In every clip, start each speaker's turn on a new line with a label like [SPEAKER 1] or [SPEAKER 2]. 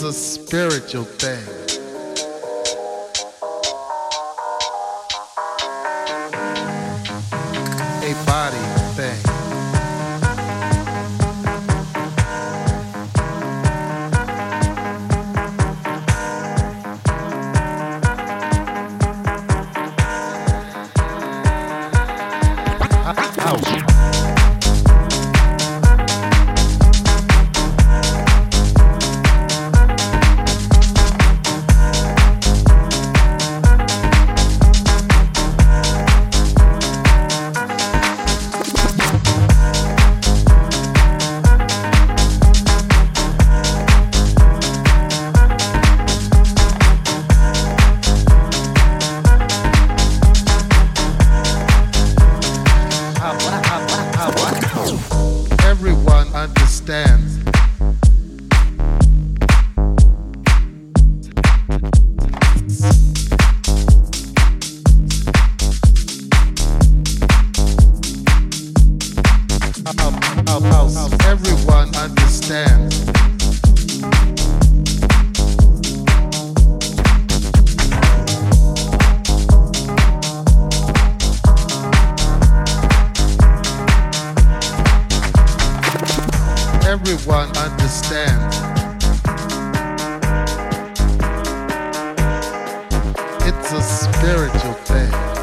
[SPEAKER 1] It's a spiritual thing. everyone understands. It's a spiritual thing.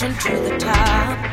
[SPEAKER 2] Keep the moving.